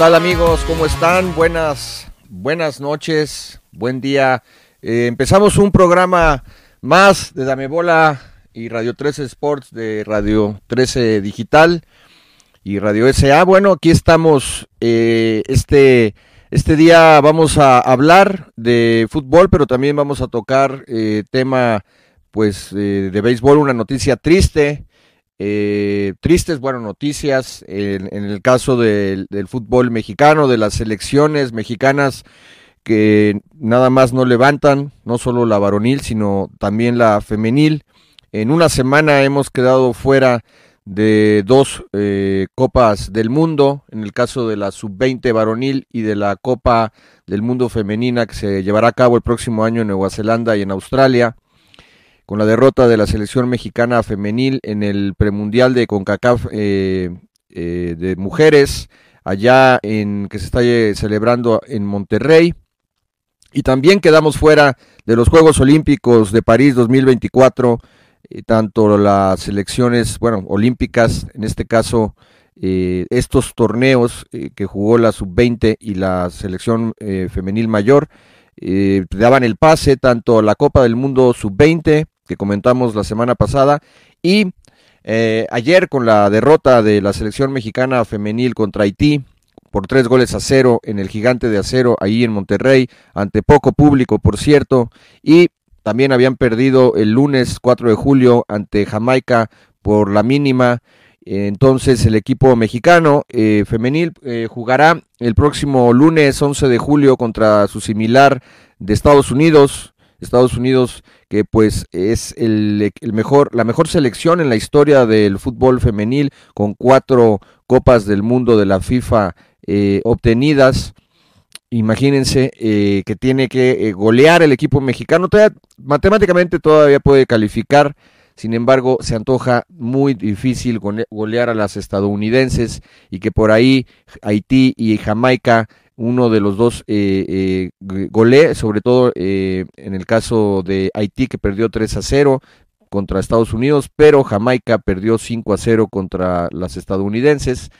Tal amigos? ¿Cómo están? Buenas, buenas noches, buen día. Eh, empezamos un programa más de Dame Bola y Radio 13 Sports de Radio 13 Digital y Radio SA. Bueno, aquí estamos. Eh, este, este día vamos a hablar de fútbol, pero también vamos a tocar eh, tema pues de béisbol, una noticia triste eh, tristes, bueno, noticias en, el caso del, fútbol mexicano, de las selecciones mexicanas que nada más no levantan, no solo la varonil, sino también la femenil. En una semana hemos quedado fuera de dos eh, copas del mundo, en el caso de la sub-20 varonil y de la Copa del Mundo femenina que se llevará a cabo el próximo año en Nueva Zelanda y en Australia con la derrota de la selección mexicana femenil en el premundial de CONCACAF eh, eh, de mujeres, allá en que se está eh, celebrando en Monterrey. Y también quedamos fuera de los Juegos Olímpicos de París 2024, tanto las selecciones, bueno, olímpicas, en este caso, estos torneos que jugó la sub-20 y la selección femenil mayor, daban el pase tanto la Copa del Mundo sub-20 que comentamos la semana pasada. Y eh, ayer con la derrota de la selección mexicana femenil contra Haití por tres goles a cero en el gigante de acero ahí en Monterrey, ante poco público por cierto, y también habían perdido el lunes 4 de julio ante Jamaica por la mínima. Entonces el equipo mexicano eh, femenil eh, jugará el próximo lunes 11 de julio contra su similar de Estados Unidos, Estados Unidos que pues es el, mejor, la mejor selección en la historia del fútbol femenil con cuatro copas del mundo de la FIFA eh, obtenidas. Imagínense eh, que tiene que eh, golear el equipo mexicano. matemáticamente todavía puede calificar. Sin embargo, se antoja muy difícil golear a las estadounidenses y que por ahí Haití y Jamaica uno de los dos eh, eh sobre todo eh, en el caso de Haití que perdió 3 a 0 contra Estados Unidos, pero Jamaica perdió 5 a 0 contra las estadounidenses.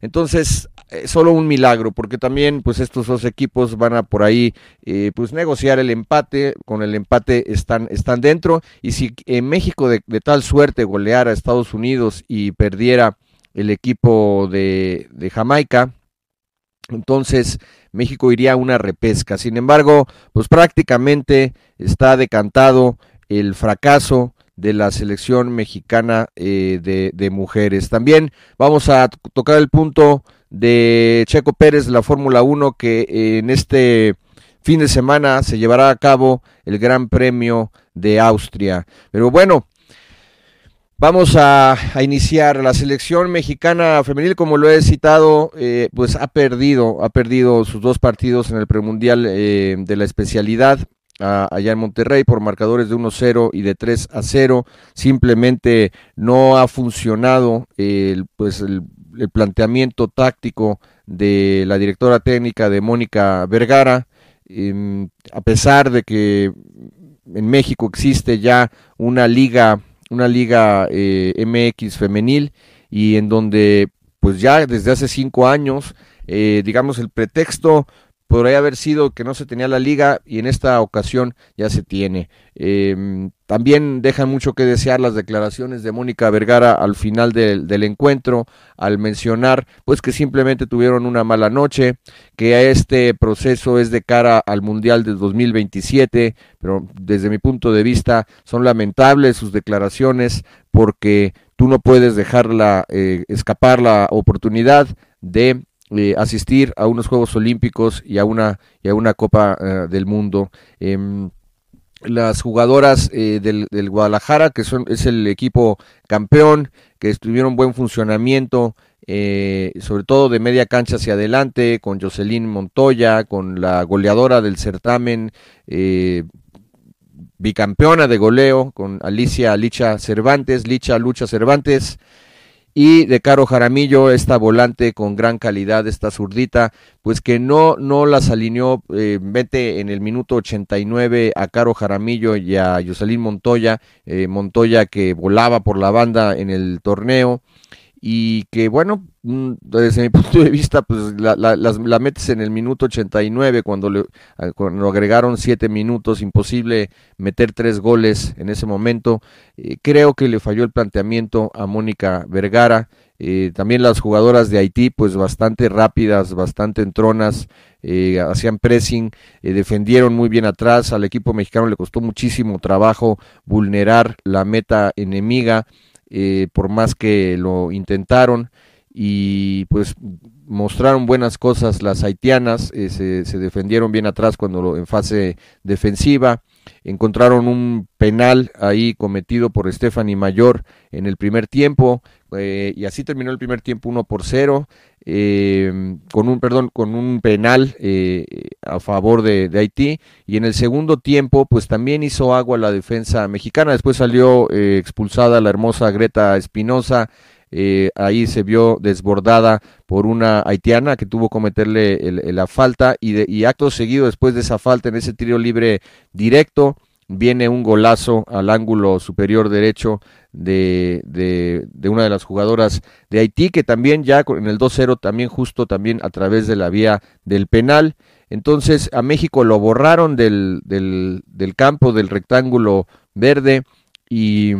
Entonces, eh, solo un milagro, porque también pues estos dos equipos van a por ahí pues negociar el empate, con el empate están, están dentro, y si México de, de tal suerte goleara a Estados Unidos y perdiera el equipo de, de Jamaica, entonces México iría a una repesca. Sin embargo, pues prácticamente está decantado el fracaso de la selección mexicana eh, de, mujeres. También vamos a tocar el punto de Checo Pérez la Fórmula 1 que en este fin de semana se llevará a cabo el Gran Premio de Austria. Pero bueno, Vamos a, iniciar. La selección mexicana femenil, como lo he citado, eh, pues ha perdido, ha perdido sus dos partidos en el premundial eh, de la especialidad allá en Monterrey por marcadores de 1-0 y de 3 a 0. Simplemente no ha funcionado el, pues el, planteamiento táctico de la directora técnica de Mónica Vergara. Em, a pesar de que en México existe ya una liga una liga eh, MX femenil y en donde pues ya desde hace cinco años, eh, digamos, el pretexto podría haber sido que no se tenía la liga y en esta ocasión ya se tiene. Em, también dejan mucho que desear las declaraciones de Mónica Vergara al final del, encuentro, al mencionar pues que simplemente tuvieron una mala noche, que este proceso es de cara al Mundial del 2027, pero desde mi punto de vista son lamentables sus declaraciones porque tú no puedes dejarla eh, escapar la oportunidad de eh, asistir a unos Juegos Olímpicos y a una, y a una Copa eh, del Mundo. Em, las jugadoras eh, del, del, Guadalajara, que son, es el equipo campeón, que estuvieron buen funcionamiento, eh, sobre todo de media cancha hacia adelante, con Jocelyn Montoya, con la goleadora del certamen, eh, bicampeona de goleo, con Alicia Licha Cervantes, Licha Lucha Cervantes, y de Caro Jaramillo, esta volante con gran calidad, esta zurdita, pues que no, no las alineó, eh, mete en el minuto 89 a Caro Jaramillo y a Yoselín Montoya, eh, Montoya que volaba por la banda en el torneo, y que bueno, desde mi punto de vista, pues la, la, la metes en el minuto 89 cuando, le, cuando agregaron siete minutos, imposible meter tres goles en ese momento. Eh, creo que le falló el planteamiento a Mónica Vergara. Eh, también las jugadoras de Haití, pues bastante rápidas, bastante entronas, eh, hacían pressing, eh, defendieron muy bien atrás. Al equipo mexicano le costó muchísimo trabajo vulnerar la meta enemiga por más que lo intentaron y pues mostraron buenas cosas las haitianas, eh, se, defendieron bien atrás cuando en fase defensiva, encontraron un penal ahí cometido por Stephanie Mayor en el primer tiempo eh, y así terminó el primer tiempo 1 por 0 eh, con un perdón con un penal eh, a favor de, de, Haití y en el segundo tiempo pues también hizo agua la defensa mexicana. Después salió expulsada la hermosa Greta Espinosa eh, ahí se vio desbordada por una haitiana que tuvo que cometerle la falta y, de, y acto seguido después de esa falta en ese tiro libre directo viene un golazo al ángulo superior derecho de, una de las jugadoras de Haití, que también ya en el 2-0, también justo también a través de la vía del penal. Entonces a México lo borraron del, del campo, del rectángulo verde y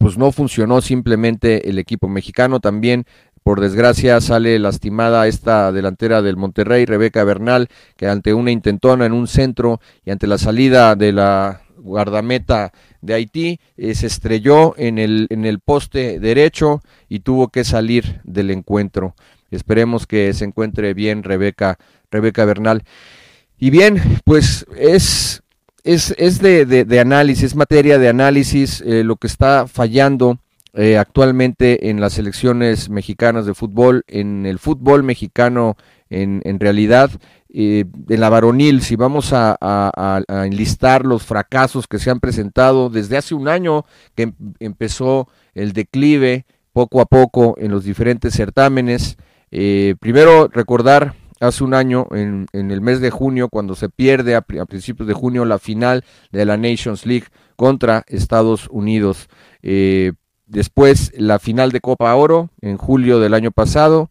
pues no funcionó simplemente el equipo mexicano también por desgracia sale lastimada esta delantera del Monterrey, Rebeca Bernal, que ante una intentona en un centro y ante la salida de la guardameta de Haití, eh, se estrelló en el, en el poste derecho y tuvo que salir del encuentro. Esperemos que se encuentre bien Rebeca, Rebeca Bernal. Y bien, pues es, es, es de, de, de análisis, es materia de análisis eh, lo que está fallando eh, actualmente en las selecciones mexicanas de fútbol, en el fútbol mexicano en, en realidad, eh, en la varonil, si vamos a, a, enlistar los fracasos que se han presentado desde hace un año que em, empezó el declive poco a poco en los diferentes certámenes. Primero recordar hace un año, en, en, el mes de junio, cuando se pierde a, principios de junio la final de la Nations League contra Estados Unidos. Eh, después la final de Copa Oro en julio del año pasado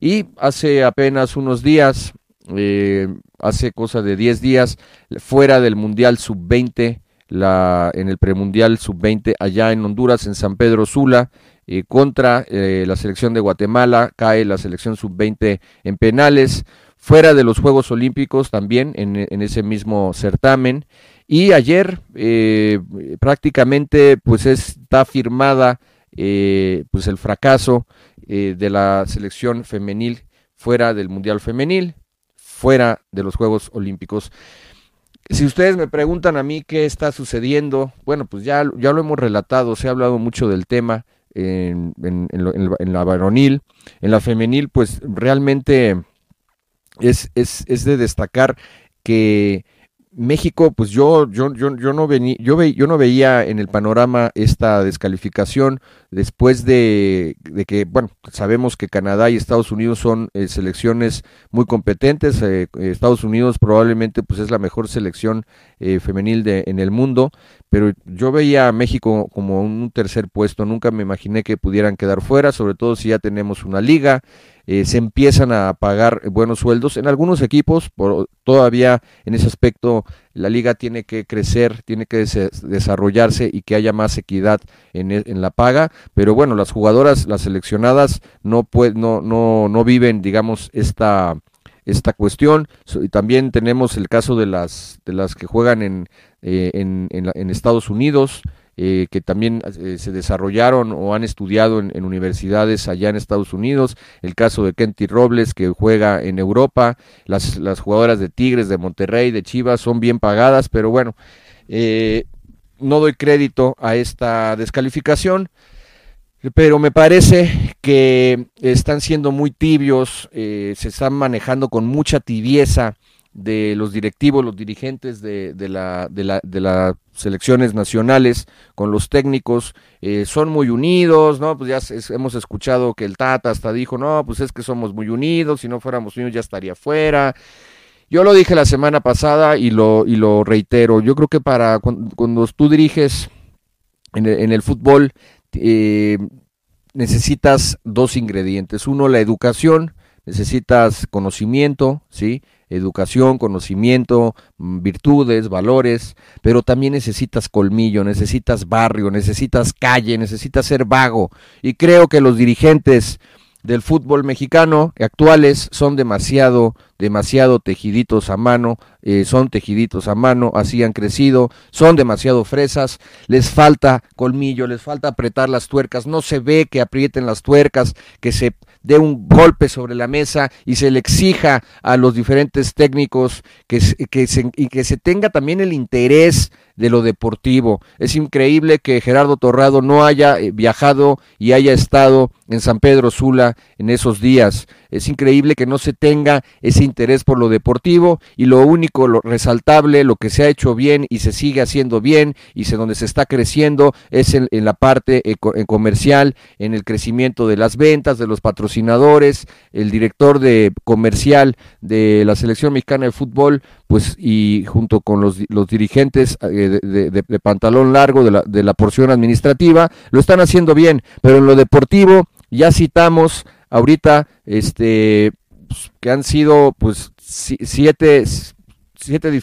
y hace apenas unos días, eh, hace cosa de 10 días, fuera del Mundial Sub-20, la, en el premundial Sub-20 allá en Honduras, en San Pedro Sula, eh, contra eh, la selección de Guatemala, cae la selección Sub-20 en penales, fuera de los Juegos Olímpicos también en, en ese mismo certamen. Y ayer eh, prácticamente pues está firmada pues el fracaso de la selección femenil fuera del Mundial Femenil, fuera de los Juegos Olímpicos. Si ustedes me preguntan a mí qué está sucediendo, bueno, pues ya, ya lo hemos relatado, se ha hablado mucho del tema en, en, en, en la varonil, en la femenil, pues realmente es, es, es de destacar que México, pues yo, yo, yo, yo no venía, yo, ve, yo no veía en el panorama esta descalificación después de, de, que, bueno, sabemos que Canadá y Estados Unidos son eh, selecciones muy competentes. Eh, Estados Unidos probablemente pues es la mejor selección eh, femenil de, en el mundo, pero yo veía a México como un tercer puesto, nunca me imaginé que pudieran quedar fuera, sobre todo si ya tenemos una liga, eh, se empiezan a pagar buenos sueldos. En algunos equipos, por, todavía en ese aspecto, la liga tiene que crecer, tiene que desarrollarse y que haya más equidad en, e, en la paga, pero bueno, las jugadoras, las seleccionadas, no, no, no, no viven, digamos, esta esta cuestión. También tenemos el caso de las, de las que juegan en, eh, en, en, Estados Unidos, eh, que también eh, se desarrollaron o han estudiado en, universidades allá en Estados Unidos. El caso de Kenty Robles, que juega en Europa. Las, las jugadoras de Tigres, de Monterrey, de Chivas son bien pagadas, pero bueno, no doy crédito a esta descalificación pero me parece que están siendo muy tibios, eh, se están manejando con mucha tibieza de los directivos, los dirigentes de, de, la, de, la, de las selecciones nacionales con los técnicos, eh, son muy unidos, ¿no? Pues ya hemos escuchado que el Tata hasta dijo, no, pues es que somos muy unidos, si no fuéramos unidos ya estaría fuera. Yo lo dije la semana pasada y lo, y lo reitero, yo creo que para cuando, tú diriges en en el fútbol, eh, necesitas dos ingredientes. Uno, la educación, necesitas conocimiento, ¿sí? Educación, conocimiento, mm, virtudes, valores, pero también necesitas colmillo, necesitas barrio, necesitas calle, necesitas ser vago. Y creo que los dirigentes del fútbol mexicano actuales son demasiado, demasiado tejiditos a mano, eh, son tejiditos a mano, así han crecido, son demasiado fresas, les falta colmillo, les falta apretar las tuercas, no se ve que aprieten las tuercas, que se dé un golpe sobre la mesa y se le exija a los diferentes técnicos que, que se, y que se tenga también el interés de lo deportivo. Es increíble que Gerardo Torrado no haya eh, viajado y haya estado en San Pedro Sula en esos días. Es increíble que no se tenga ese interés por lo deportivo y lo único lo resaltable, lo que se ha hecho bien y se sigue haciendo bien y se, donde se está creciendo es en, la parte comercial, en el crecimiento de las ventas, de los patrocinadores, el director de comercial de la selección mexicana de fútbol, pues y junto con los, los dirigentes eh, de, pantalón largo de la, de la porción administrativa, lo están haciendo bien, pero en lo deportivo ya citamos ahorita este pues, que han sido pues siete siete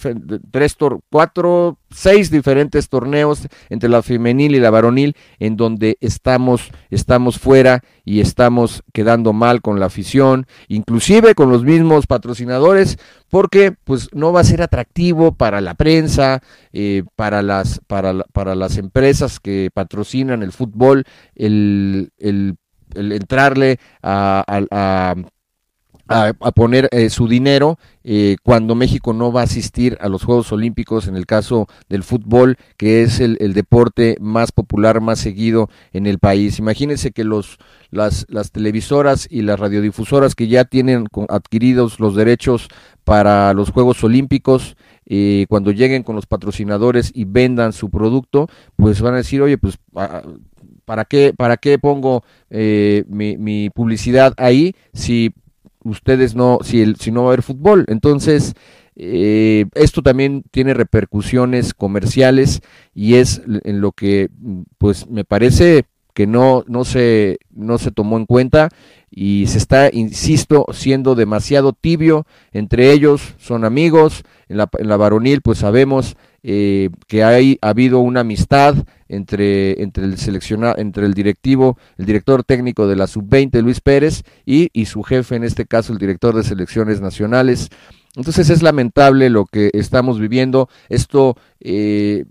tres cuatro seis diferentes torneos entre la femenil y la varonil en donde estamos estamos fuera y estamos quedando mal con la afición inclusive con los mismos patrocinadores porque pues no va a ser atractivo para la prensa eh, para las para, para las empresas que patrocinan el fútbol el, el el entrarle a, poner eh, su dinero eh, cuando México no va a asistir a los Juegos Olímpicos, en el caso del fútbol, que es el, el deporte más popular, más seguido en el país. Imagínense que los, las, las televisoras y las radiodifusoras que ya tienen adquiridos los derechos para los Juegos Olímpicos, eh, cuando lleguen con los patrocinadores y vendan su producto, pues van a decir, oye, pues ¿para qué, para qué pongo eh, mi, publicidad ahí si ustedes no, si, el, si no va a haber fútbol? Entonces, eh, esto también tiene repercusiones comerciales y es en lo que, pues, me parece que no, no, se, no se tomó en cuenta y se está, insisto, siendo demasiado tibio. Entre ellos son amigos. En la, en la varonil, pues sabemos eh, que hay, ha habido una amistad entre, entre el seleccionado, entre el directivo, el director técnico de la sub-20, Luis Pérez, y, y su jefe, en este caso el director de selecciones nacionales. Entonces es lamentable lo que estamos viviendo. Esto eh,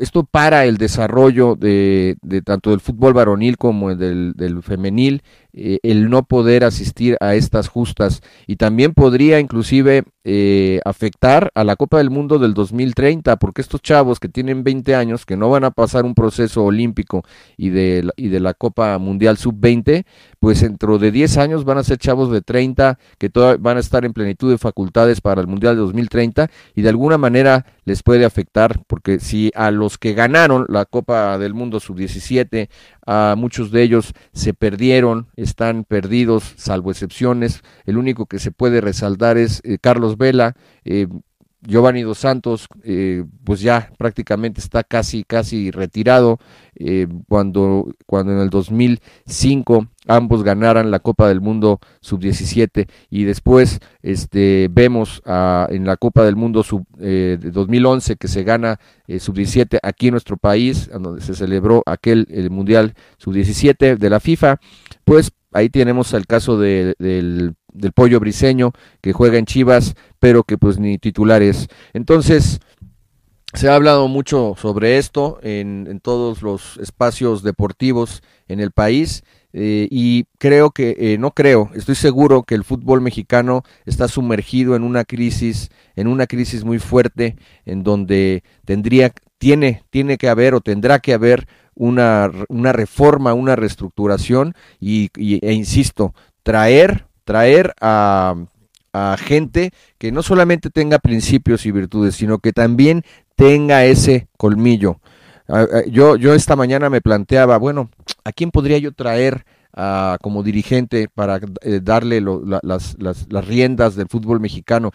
esto para el desarrollo de, tanto del fútbol varonil como del, del femenil, eh, el no poder asistir a estas justas. Y también podría inclusive eh, afectar a la Copa del Mundo del 2030, porque estos chavos que tienen 20 años, que no van a pasar un proceso olímpico y de, la, y de la Copa Mundial Sub-20, pues dentro de 10 años van a ser chavos de 30 que van a estar en plenitud de facultades para el Mundial de 2030 y de alguna manera les puede afectar, porque si a los que ganaron la Copa del Mundo Sub-17, a muchos de ellos se perdieron, están perdidos, salvo excepciones. El único que se puede resaltar es eh, Carlos Vela. Eh, Giovanni Dos Santos, eh, pues ya prácticamente está casi, casi retirado. Eh, cuando, cuando en el 2005 ambos ganaran la Copa del Mundo sub-17 y después este, vemos en la Copa del Mundo sub, de 2011 que se gana sub-17 aquí en nuestro país, donde se celebró aquel el Mundial sub-17 de la FIFA, pues ahí tenemos el caso del, del, pollo briseño que juega en Chivas, pero que pues ni titular es. Entonces, se ha hablado mucho sobre esto en, todos los espacios deportivos en el país. Eh, y creo que, eh, no creo, estoy seguro que el fútbol mexicano está sumergido en una crisis, en una crisis muy fuerte, en donde tendría, tiene, tiene que haber o tendrá que haber una, una reforma, una reestructuración y, e insisto, traer, traer a, a gente que no solamente tenga principios y virtudes, sino que también tenga ese colmillo. Yo, yo esta mañana me planteaba, bueno, ¿a quién podría yo traer como dirigente para eh, darle las, las, las, riendas del fútbol mexicano?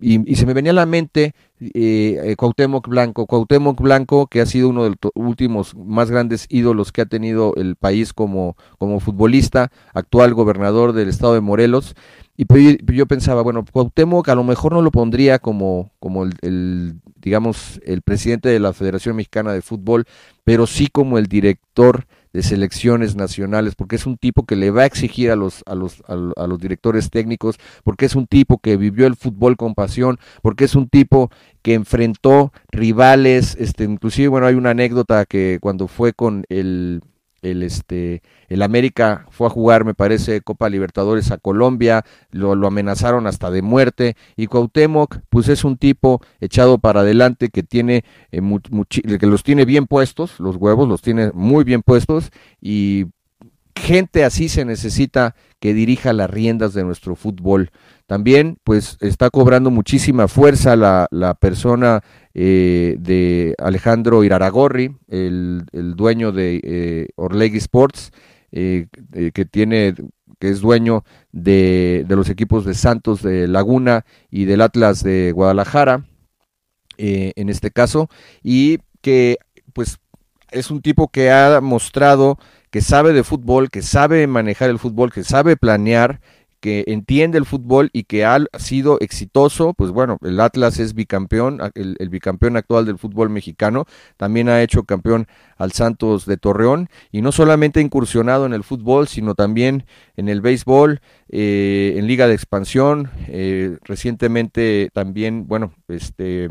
Y, se me venía a la mente eh, eh, Cuauhtémoc Blanco, Cuauhtémoc Blanco que ha sido uno de los últimos más grandes ídolos que ha tenido el país como, como futbolista, actual gobernador del estado de Morelos, y yo pensaba, bueno, Cuauhtémoc a lo mejor no lo pondría como, como el, digamos, el presidente de la Federación Mexicana de Fútbol, pero sí como el director de selecciones nacionales, porque es un tipo que le va a exigir a los, a los, a, los directores técnicos, porque es un tipo que vivió el fútbol con pasión, porque es un tipo que enfrentó rivales, este, inclusive, bueno, hay una anécdota que cuando fue con el, el este el América fue a jugar me parece Copa Libertadores a Colombia lo, amenazaron hasta de muerte y Cuauhtémoc pues es un tipo echado para adelante que tiene eh, que los tiene bien puestos los huevos los tiene muy bien puestos y gente así se necesita que dirija las riendas de nuestro fútbol. También pues está cobrando muchísima fuerza la, la persona eh, de Alejandro Iraragorri, el, el dueño de eh, Orlegui Sports, eh, que tiene que es dueño de, de, los equipos de Santos de Laguna y del Atlas de Guadalajara, en este caso, y que pues es un tipo que ha mostrado que sabe de fútbol, que sabe manejar el fútbol, que sabe planear, que entiende el fútbol y que ha sido exitoso, pues bueno, el Atlas es bicampeón, el, bicampeón actual del fútbol mexicano, también ha hecho campeón al Santos de Torreón y no solamente ha incursionado en el fútbol, sino también en el béisbol, eh, en Liga de Expansión, eh, recientemente también, bueno, este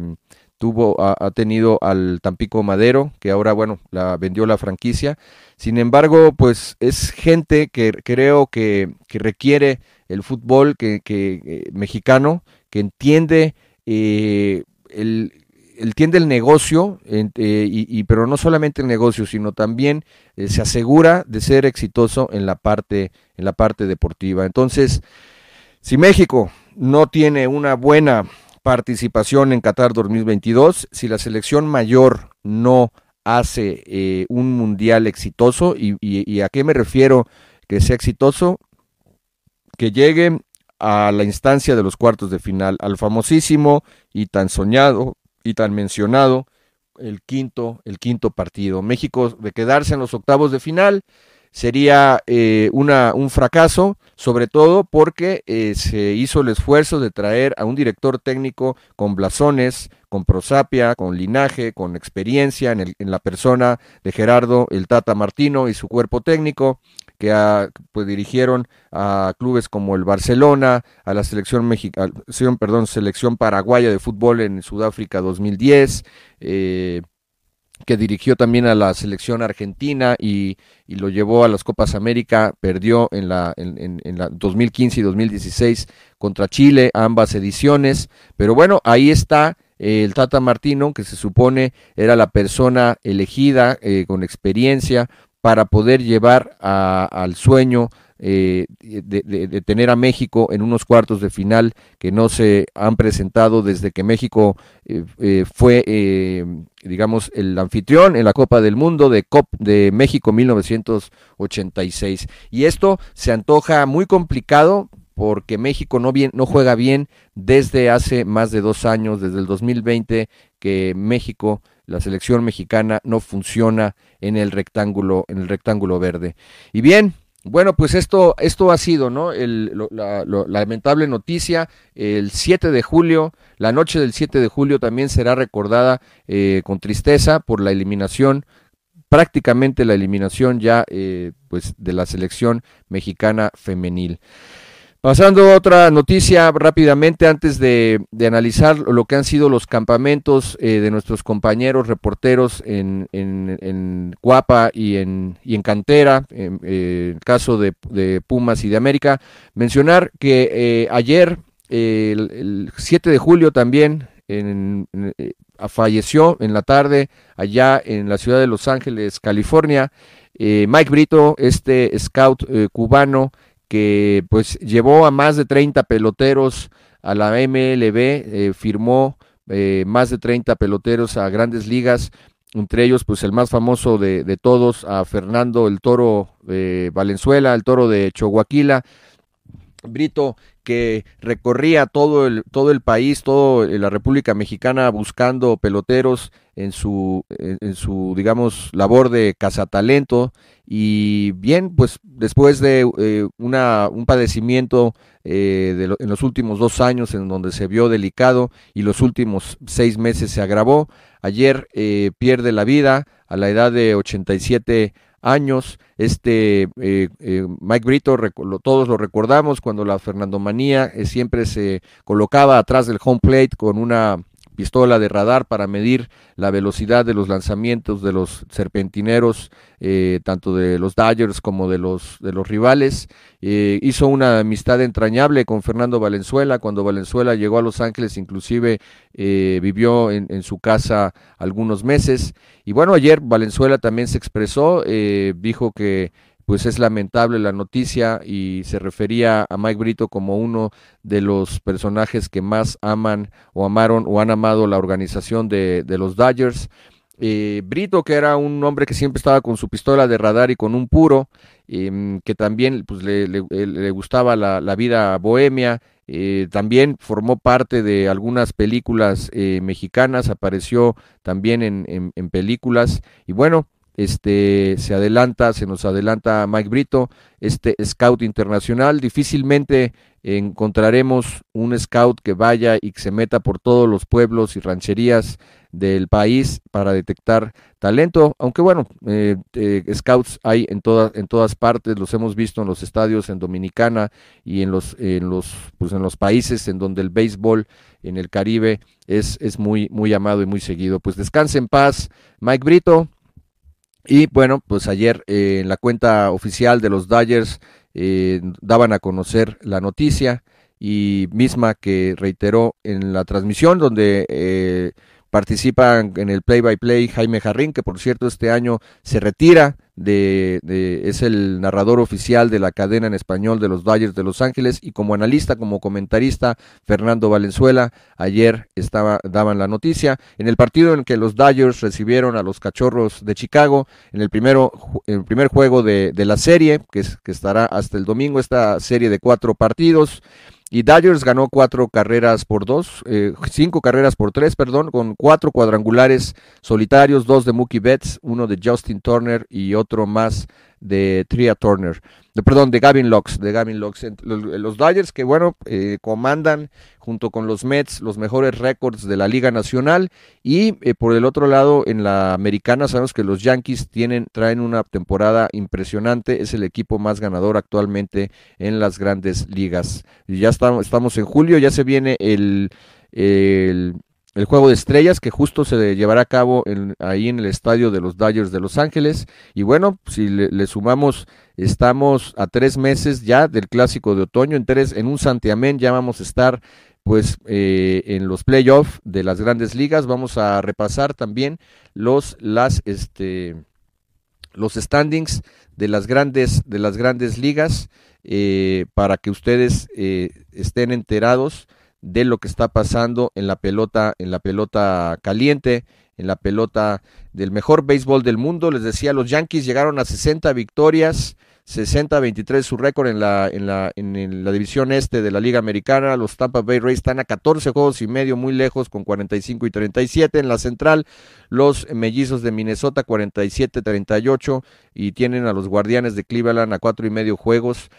tuvo, ha, ha, tenido al Tampico Madero, que ahora, bueno, la vendió la franquicia. Sin embargo, pues es gente que creo que, que requiere el fútbol que, que eh, mexicano, que entiende eh, el entiende el negocio, eh, y, pero no solamente el negocio, sino también se asegura de ser exitoso en la parte, en la parte deportiva. Entonces, si México no tiene una buena participación en Qatar 2022, si la selección mayor no hace un mundial exitoso, y, y, a qué me refiero que sea exitoso, que llegue a la instancia de los cuartos de final, al famosísimo y tan soñado y tan mencionado el quinto, el quinto partido. México de quedarse en los octavos de final sería eh, una, un fracaso, sobre todo porque eh, se hizo el esfuerzo de traer a un director técnico con blasones, con prosapia, con linaje, con experiencia en, el, en la persona de Gerardo el Tata Martino y su cuerpo técnico, que pues dirigieron a clubes como el Barcelona, a la selección mexicana, perdón, selección paraguaya de fútbol en Sudáfrica 2010, eh, que dirigió también a la selección argentina y, y, lo llevó a las Copas América, perdió en la, en, en, la 2015 y 2016 contra Chile, ambas ediciones, pero bueno, ahí está el Tata Martino, que se supone era la persona elegida eh, con experiencia para poder llevar al sueño eh, de, tener a México en unos cuartos de final que no se han presentado desde que México eh, eh, fue, digamos, el anfitrión en la Copa del Mundo de, COP, de México 1986. Y esto se antoja muy complicado porque México no, bien, no juega bien desde hace más de dos años, desde el 2020, que México, la selección mexicana, no funciona en el rectángulo, en el rectángulo verde. Y bien, bueno, pues esto, esto ha sido, ¿no? El, la, lamentable noticia, el 7 de julio, la noche del 7 de julio también será recordada eh, con tristeza por la eliminación prácticamente la eliminación ya eh, pues de la selección mexicana femenil. Pasando a otra noticia rápidamente antes de, analizar lo que han sido los campamentos eh, de nuestros compañeros reporteros en, en, en Cuapa y en, Cantera, en eh, el caso de, Pumas y de América, mencionar que ayer, el, el, 7 de julio también, falleció en la tarde allá en la ciudad de Los Ángeles, California. Eh, Mike Brito, este scout eh, cubano que pues llevó a más de 30 peloteros a la MLB, eh, firmó más de 30 peloteros a grandes ligas, entre ellos pues el más famoso de, de todos, a Fernando el Toro Valenzuela, el Toro de Choaquila, Brito que recorría todo el, todo el país, toda la República Mexicana buscando peloteros en su, en, su digamos, labor de cazatalento. Y bien, pues después de eh, una, un padecimiento eh, en los últimos dos años en donde se vio delicado y los últimos seis meses se agravó, ayer eh, pierde la vida a la edad de 87 años. Este eh, eh, Mike Brito, todos lo recordamos cuando la Fernandomanía eh, siempre se colocaba atrás del home plate con una pistola de radar para medir la velocidad de los lanzamientos de los serpentineros, eh, tanto de los Dodgers como de los, de los rivales. Eh, hizo una amistad entrañable con Fernando Valenzuela. Cuando Valenzuela llegó a Los Ángeles, inclusive eh, vivió en, en, su casa algunos meses. Y bueno, ayer Valenzuela también se expresó, dijo que pues es lamentable la noticia y se refería a Mike Brito como uno de los personajes que más aman o amaron o han amado la organización de, los Dodgers. Eh, Brito, que era un hombre que siempre estaba con su pistola de radar y con un puro, em, que también pues, le, gustaba la, vida bohemia, eh, también formó parte de algunas películas eh, mexicanas, apareció también en, en películas y bueno, este se adelanta, se nos adelanta Mike Brito, este scout internacional, difícilmente encontraremos un scout que vaya y que se meta por todos los pueblos y rancherías del país para detectar talento, aunque bueno, eh, eh, scouts hay en todas en todas partes, los hemos visto en los estadios en Dominicana y en los en los pues en los países en donde el béisbol en el Caribe es es muy muy amado y muy seguido. Pues descanse en paz, Mike Brito. Y bueno, pues ayer eh, en la cuenta oficial de los Dodgers eh, daban a conocer la noticia y misma que reiteró en la transmisión donde eh, participan en el play by play Jaime Jarrín, que por cierto este año se retira de, es el narrador oficial de la cadena en español de los Dodgers de Los Ángeles y como analista, como comentarista, Fernando Valenzuela, ayer estaba, daban la noticia, en el partido en que los Dodgers recibieron a los Cachorros de Chicago, en el, primero, el primer juego de, de la serie, que, que estará hasta el domingo, esta serie de cuatro partidos, y Dodgers ganó cuatro carreras por dos, eh, cinco carreras por tres, perdón, con cuatro cuadrangulares solitarios, dos de Mookie Betts, uno de Justin Turner y otro más de Tria Turner, de, perdón, de Gavin Locks, de Gavin Locks. Los, Dodgers que, bueno, eh, comandan junto con los Mets los mejores récords de la Liga Nacional y eh, por el otro lado en la americana sabemos que los Yankees tienen, traen una temporada impresionante, es el equipo más ganador actualmente en las grandes ligas. Ya estamos, estamos en julio, ya se viene el, el el juego de estrellas que justo se llevará a cabo ahí en el estadio de los Dodgers de Los Ángeles. Y bueno, si le, sumamos, estamos a tres meses ya del clásico de otoño, en, tres, en un santiamén ya vamos a estar pues eh, en los playoffs de las grandes ligas. Vamos a repasar también los, las, este, los standings de las grandes, de las grandes ligas eh, para que ustedes eh, estén enterados de lo que está pasando en la pelota, en la pelota caliente, en la pelota del mejor béisbol del mundo. Les decía, los Yankees llegaron a 60 victorias, 60-23 su récord en la, en, la, en la división este de la Liga Americana. Los Tampa Bay Rays están a 14 juegos y medio, muy lejos, con 45 y 37. En la central, los mellizos de Minnesota 47-38 y tienen a los guardianes de Cleveland a cuatro y medio juegos.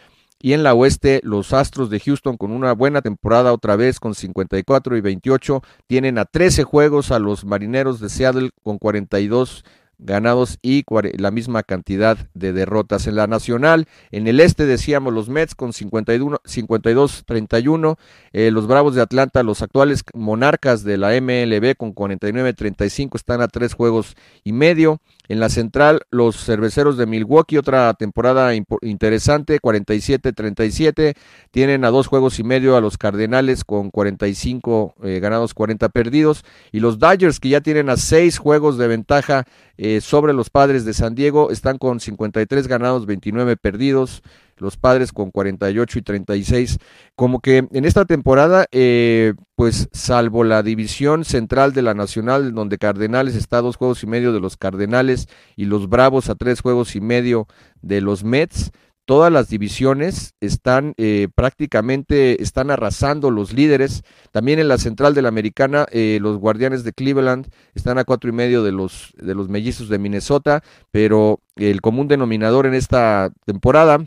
Y en la oeste, los Astros de Houston con una buena temporada otra vez con 54 y 28 tienen a 13 juegos a los Marineros de Seattle con 42 ganados y la misma cantidad de derrotas en la nacional. En el este decíamos los Mets con 52-31, eh, los Bravos de Atlanta, los actuales monarcas de la MLB con 49-35 están a tres juegos y medio. En la central, los cerveceros de Milwaukee, otra temporada interesante, 47-37. Tienen a dos juegos y medio a los Cardenales con 45 eh, ganados, 40 perdidos. Y los Dodgers, que ya tienen a seis juegos de ventaja eh, sobre los padres de San Diego, están con 53 ganados, 29 perdidos los padres con 48 y 36. Como que en esta temporada, eh, pues salvo la división central de la Nacional, donde Cardenales está a dos juegos y medio de los Cardenales y los Bravos a tres juegos y medio de los Mets, todas las divisiones están eh, prácticamente están arrasando los líderes. También en la central de la americana, eh, los guardianes de Cleveland están a cuatro y medio de los de los mellizos de Minnesota, pero el común denominador en esta temporada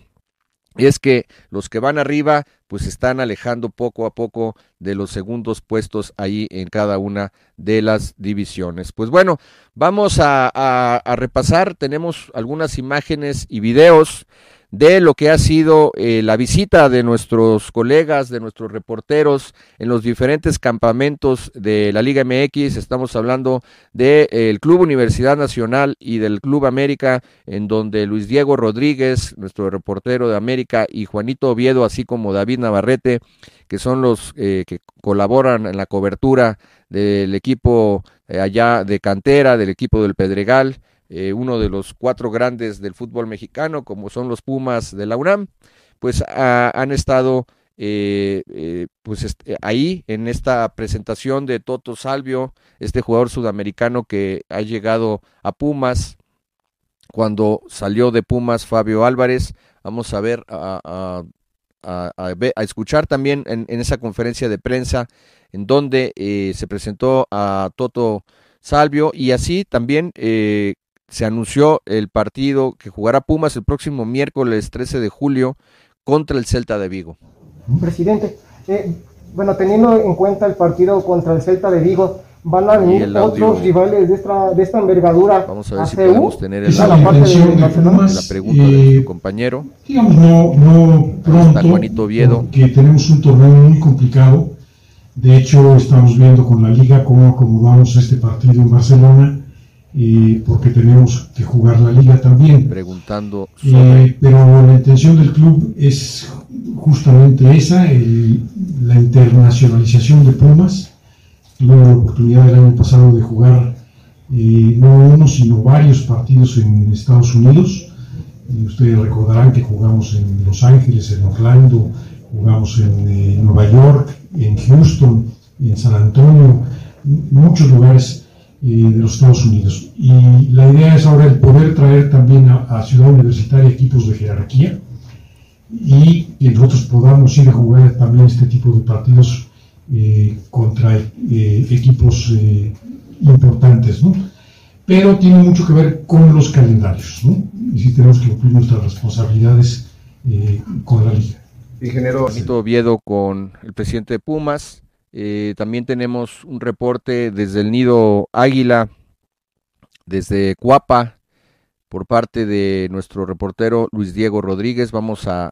es que los que van arriba pues están alejando poco a poco de los segundos puestos ahí en cada una de las divisiones. Pues bueno, vamos a, a repasar, tenemos algunas imágenes y videos de lo que ha sido eh, la visita de nuestros colegas, de nuestros reporteros en los diferentes campamentos de la Liga MX. Estamos hablando del eh, Club Universidad Nacional y del Club América, en donde Luis Diego Rodríguez, nuestro reportero de América, y Juanito Oviedo, así como David Navarrete, que son los eh, que colaboran en la cobertura del equipo allá de cantera, del equipo del Pedregal. Eh, uno de los cuatro grandes del fútbol mexicano, como son los Pumas de la UNAM, pues han estado eh, eh, pues ahí en esta presentación de Toto Salvio, este jugador sudamericano que ha llegado a Pumas, cuando salió de Pumas Fabio Álvarez, vamos a ver, a, escuchar también en, esa conferencia de prensa en donde se presentó a Toto Salvio y así también se anunció el partido que jugará Pumas el próximo miércoles 13 de julio contra el Celta de Vigo. Presidente, eh, bueno, teniendo en cuenta el partido contra el Celta de Vigo, van a venir otros rivales de esta, de esta envergadura. Vamos a ver si podemos tener el la, parte de, la pregunta de su compañero. Digamos, no, no pronto, Juanito Oviedo. que tenemos un torneo muy complicado. De hecho, estamos viendo con la liga cómo acomodamos este partido en Barcelona porque tenemos que jugar la liga también. Preguntando eh, pero la intención del club es justamente esa, la internacionalización de Pumas. Tuvimos la oportunidad el año pasado de jugar eh, no uno, sino varios partidos en Estados Unidos. ustedes recordarán que jugamos en Los Ángeles, en Orlando, jugamos en eh, Nueva York, en Houston, en San Antonio, muchos lugares de los Estados Unidos. Y la idea es ahora el poder traer también a, Ciudad Universitaria equipos de jerarquía y que nosotros podamos ir a jugar también este tipo de partidos eh, contra eh, equipos eh, importantes, ¿no? Pero tiene mucho que ver con los calendarios, ¿no? Y si tenemos que cumplir nuestras responsabilidades con la liga. Ingeniero Benito Oviedo con el presidente de Pumas, eh, también tenemos un reporte desde el nido Águila, desde Cuapa, por parte de nuestro reportero Luis Diego Rodríguez. Vamos a,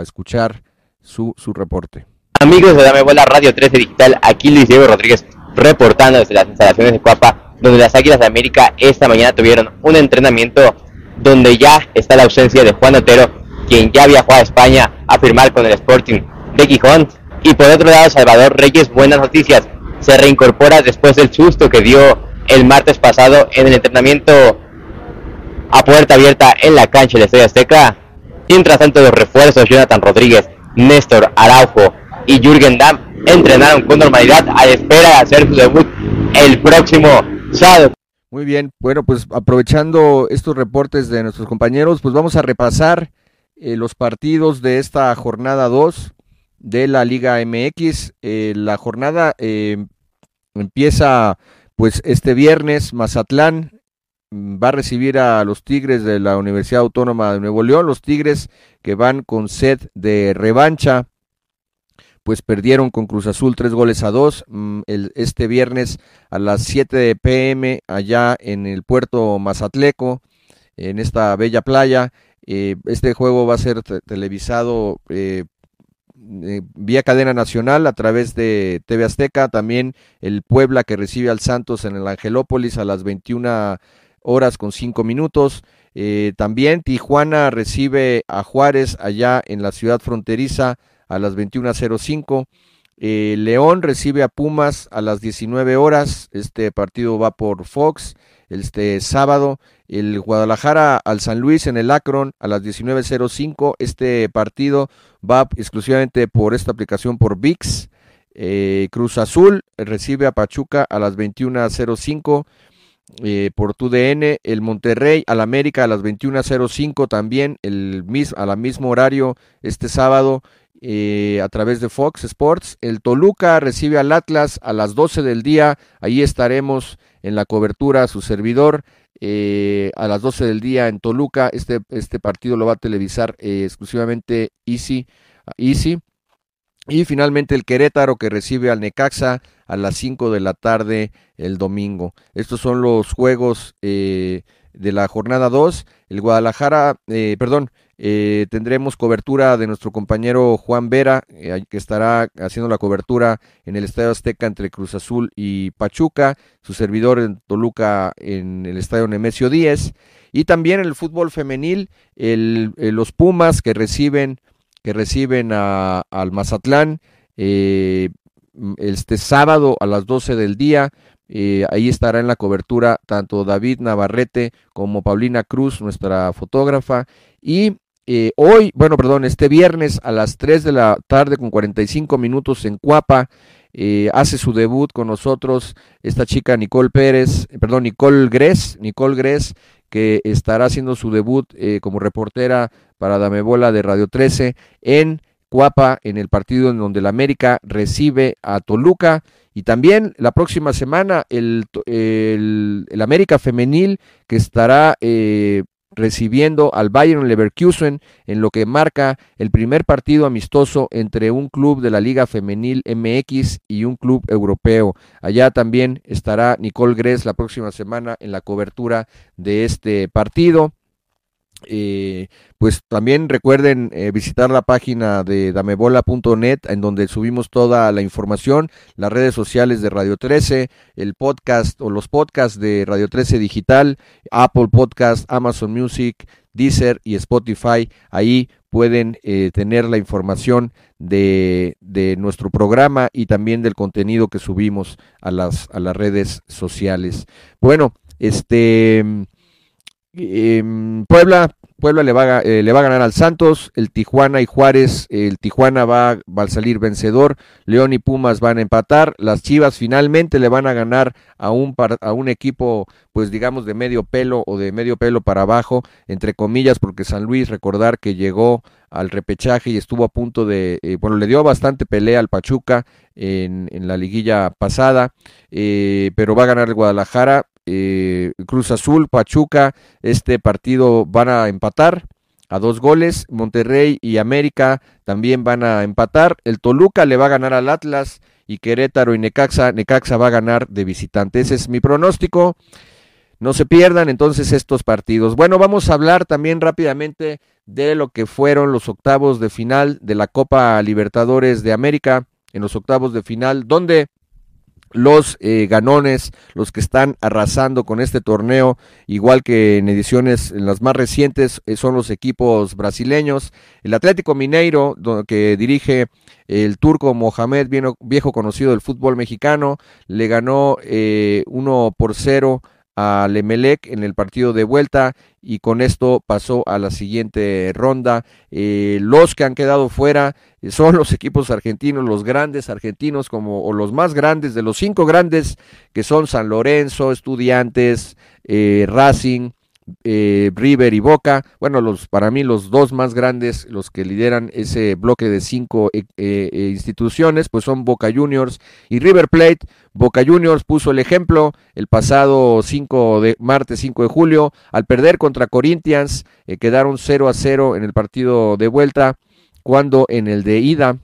escuchar su, su, reporte. Amigos de Dame Bola Radio 13 Digital, aquí Luis Diego Rodríguez reportando desde las instalaciones de Cuapa, donde las Águilas de América esta mañana tuvieron un entrenamiento donde ya está la ausencia de Juan Otero, quien ya viajó a España a firmar con el Sporting de Gijón y por otro lado, Salvador Reyes, buenas noticias. Se reincorpora después del susto que dio el martes pasado en el entrenamiento a puerta abierta en la cancha de Estrella Azteca. Mientras tanto, los refuerzos Jonathan Rodríguez, Néstor Araujo y Jürgen Damm entrenaron con normalidad a la espera de hacer su debut el próximo sábado. Muy bien, bueno, pues aprovechando estos reportes de nuestros compañeros, pues vamos a repasar eh, los partidos de esta jornada 2 de la Liga MX. la jornada empieza pues este viernes, Mazatlán mm, va a recibir a los Tigres de la Universidad Autónoma de Nuevo León, los Tigres que van con sed de revancha, pues perdieron con Cruz Azul tres goles a dos mm, el, este viernes a las 7 pm allá en el puerto Mazatleco, en esta bella playa. Eh, este juego va a ser televisado eh, eh, vía cadena nacional a través de TV Azteca, también el Puebla que recibe al Santos en el Angelópolis a las 21 horas con 5 minutos. Eh, también Tijuana recibe a Juárez allá en la ciudad fronteriza a las 21.05. Eh, León recibe a Pumas a las 19 horas. Este partido va por Fox este sábado. El Guadalajara al San Luis en el Akron a las 19.05. Este partido va exclusivamente por esta aplicación por VIX. Eh, Cruz Azul recibe a Pachuca a las 21.05 eh, por TUDN. El Monterrey al América a las 21.05 también, el a la mismo horario este sábado. Eh, a través de Fox Sports. El Toluca recibe al Atlas a las 12 del día. Ahí estaremos en la cobertura. Su servidor eh, a las 12 del día en Toluca. Este, este partido lo va a televisar eh, exclusivamente Easy, Easy. Y finalmente el Querétaro que recibe al Necaxa a las 5 de la tarde el domingo. Estos son los juegos de la jornada 2. El Guadalajara, perdón, eh, tendremos cobertura de nuestro compañero Juan Vera, eh, que estará haciendo la cobertura en el Estadio Azteca entre Cruz Azul y Pachuca, su servidor en Toluca en el Estadio Nemesio 10, y también el fútbol femenil, el, eh, los Pumas que reciben, que reciben a, al Mazatlán este sábado a las 12 del día. ahí estará en la cobertura tanto David Navarrete como Paulina Cruz, nuestra fotógrafa, y eh, hoy, bueno, perdón, este viernes a las 3 de la tarde con 45 minutos en Cuapa, eh, hace su debut con nosotros esta chica Nicole Pérez, eh, perdón, Nicole Gres, Nicole Gres, que estará haciendo su debut como reportera para Dame Bola de Radio 13 en Cuapa, en el partido en donde el América recibe a Toluca. Y también la próxima semana el, el, el América Femenil que estará eh, recibiendo al Bayern Leverkusen en lo que marca el primer partido amistoso entre un club de la Liga Femenil MX y un club europeo. Allá también estará Nicole Gress la próxima semana en la cobertura de este partido. Eh, pues también recuerden eh, visitar la página de damebola.net en donde subimos toda la información, las redes sociales de Radio 13, el podcast o los podcasts de Radio 13 Digital, Apple Podcast, Amazon Music, Deezer y Spotify. Ahí pueden eh, tener la información de, de, nuestro programa y también del contenido que subimos a las, a las redes sociales. Bueno, este Em, Puebla, Puebla le va, eh, le va, a ganar al Santos, el Tijuana y Juárez, el Tijuana va, va, a salir vencedor, León y Pumas van a empatar, las Chivas finalmente le van a ganar a un, a un equipo, pues digamos, de medio pelo o de medio pelo para abajo, entre comillas, porque San Luis, recordar que llegó al repechaje y estuvo a punto de, eh, bueno, le dio bastante pelea al Pachuca en, en la liguilla pasada, eh, pero va a ganar el Guadalajara, eh, Cruz Azul, Pachuca, este partido van a empatar a dos goles, Monterrey y América también van a empatar, el Toluca le va a ganar al Atlas y Querétaro y Necaxa, Necaxa va a ganar de visitante, ese es mi pronóstico. No se pierdan entonces estos partidos. Bueno, vamos a hablar también rápidamente de lo que fueron los octavos de final de la Copa Libertadores de América, en los octavos de final, donde los eh, ganones, los que están arrasando con este torneo, igual que en ediciones en las más recientes, eh, son los equipos brasileños. El Atlético Mineiro, que dirige el turco Mohamed, viejo conocido del fútbol mexicano, le ganó eh, 1 por 0 a Lemelec en el partido de vuelta y con esto pasó a la siguiente ronda. Eh, los que han quedado fuera eh, son los equipos argentinos, los grandes argentinos como o los más grandes de los cinco grandes que son San Lorenzo, Estudiantes, eh, Racing, eh, River y Boca. Bueno, los para mí los dos más grandes, los que lideran ese bloque de cinco eh, eh, instituciones, pues son Boca Juniors y River Plate. Boca Juniors puso el ejemplo el pasado 5 de martes 5 de julio al perder contra Corinthians, quedaron 0 a 0 en el partido de vuelta, cuando en el de ida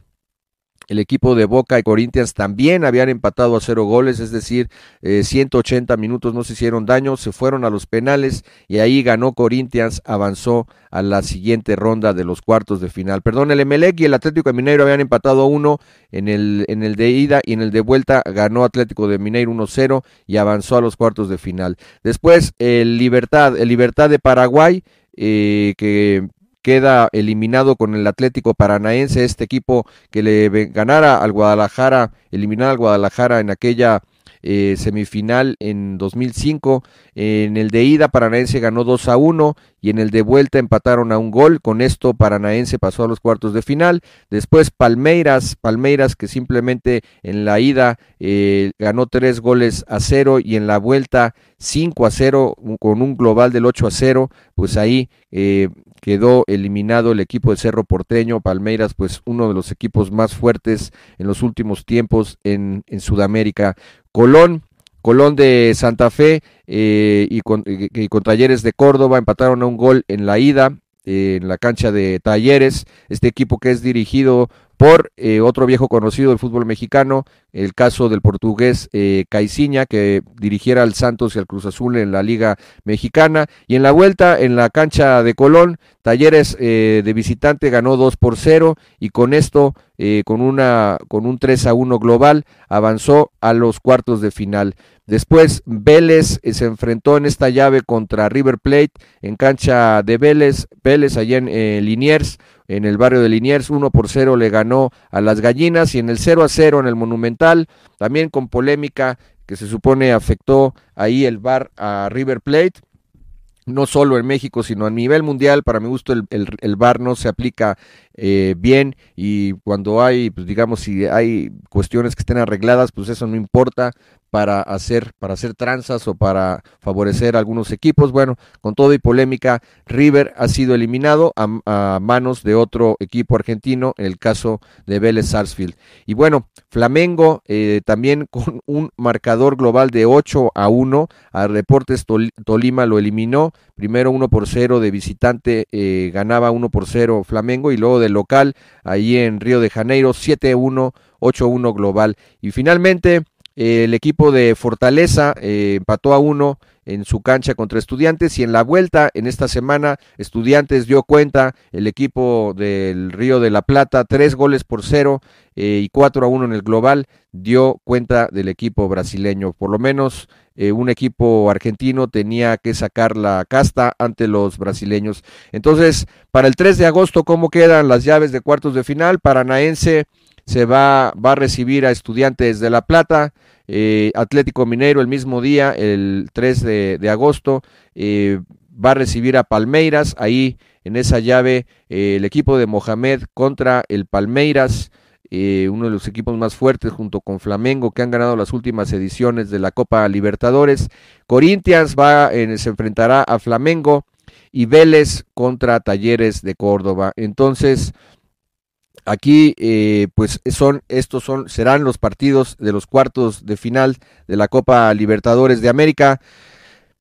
el equipo de Boca y Corinthians también habían empatado a cero goles, es decir, 180 eh, minutos no se hicieron daño, se fueron a los penales y ahí ganó Corinthians, avanzó a la siguiente ronda de los cuartos de final. Perdón, el Emelec y el Atlético de Mineiro habían empatado a uno en el, en el de ida y en el de vuelta ganó Atlético de Mineiro 1-0 y avanzó a los cuartos de final. Después el Libertad, el Libertad de Paraguay, eh, que queda eliminado con el Atlético Paranaense, este equipo que le ganara al Guadalajara, eliminar al Guadalajara en aquella eh, semifinal en 2005. En el de ida, Paranaense ganó 2 a 1 y en el de vuelta empataron a un gol. Con esto, Paranaense pasó a los cuartos de final. Después, Palmeiras, Palmeiras que simplemente en la ida eh, ganó 3 goles a 0 y en la vuelta 5 a 0 con un global del 8 a 0. Pues ahí eh, quedó eliminado el equipo de Cerro Porteño, Palmeiras, pues uno de los equipos más fuertes en los últimos tiempos en, en Sudamérica. Colón, Colón de Santa Fe eh, y, con, y, con, Talleres de Córdoba empataron a un gol en la ida eh, en la cancha de Talleres, este equipo que es dirigido por eh, otro viejo conocido del fútbol mexicano, el caso del portugués eh, Caiciña, que dirigiera al Santos y al Cruz Azul en la Liga Mexicana. Y en la vuelta, en la cancha de Colón, Talleres eh, de visitante ganó 2 por 0 y con esto, eh, con, una, con un 3 a 1 global, avanzó a los cuartos de final. Después Vélez eh, se enfrentó en esta llave contra River Plate en cancha de Vélez, Vélez allá en Liniers, en el barrio de Liniers, 1 por 0 le ganó a las gallinas y en el 0 a 0 en el Monumental, también con polémica que se supone afectó ahí el bar a River Plate no solo en México, sino a nivel mundial. Para mi gusto, el, el, VAR no se aplica eh, bien y cuando hay, pues digamos, si hay cuestiones que estén arregladas, pues eso no importa para hacer, para hacer tranzas o para favorecer algunos equipos. Bueno, con todo y polémica, River ha sido eliminado a, manos de otro equipo argentino, en el caso de Vélez Sarsfield. Y bueno, Flamengo eh, también con un marcador global de 8 a 1, a Reportes Tolima lo eliminó, primero 1 por 0 de visitante, eh, ganaba 1 por 0 Flamengo y luego de local, ahí en Río de Janeiro, 7 1, 8 1 global. Y finalmente el equipo de Fortaleza eh, empató a uno en su cancha contra Estudiantes y en la vuelta en esta semana Estudiantes dio cuenta el equipo del Río de la Plata tres goles por cero eh, y cuatro a uno en el global dio cuenta del equipo brasileño. Por lo menos eh, un equipo argentino tenía que sacar la casta ante los brasileños. Entonces para el 3 de agosto cómo quedan las llaves de cuartos de final Paranaense se va, va a recibir a Estudiantes de La Plata, eh, Atlético Mineiro el mismo día, el 3 de, agosto, eh, va a recibir a Palmeiras, ahí en esa llave eh, el equipo de Mohamed contra el Palmeiras, uno de los equipos más fuertes junto con Flamengo que han ganado las últimas ediciones de la Copa Libertadores. Corinthians va, se enfrentará a Flamengo y Vélez contra Talleres de Córdoba. Entonces, Aquí, eh, pues son, estos son, serán los partidos de los cuartos de final de la Copa Libertadores de América.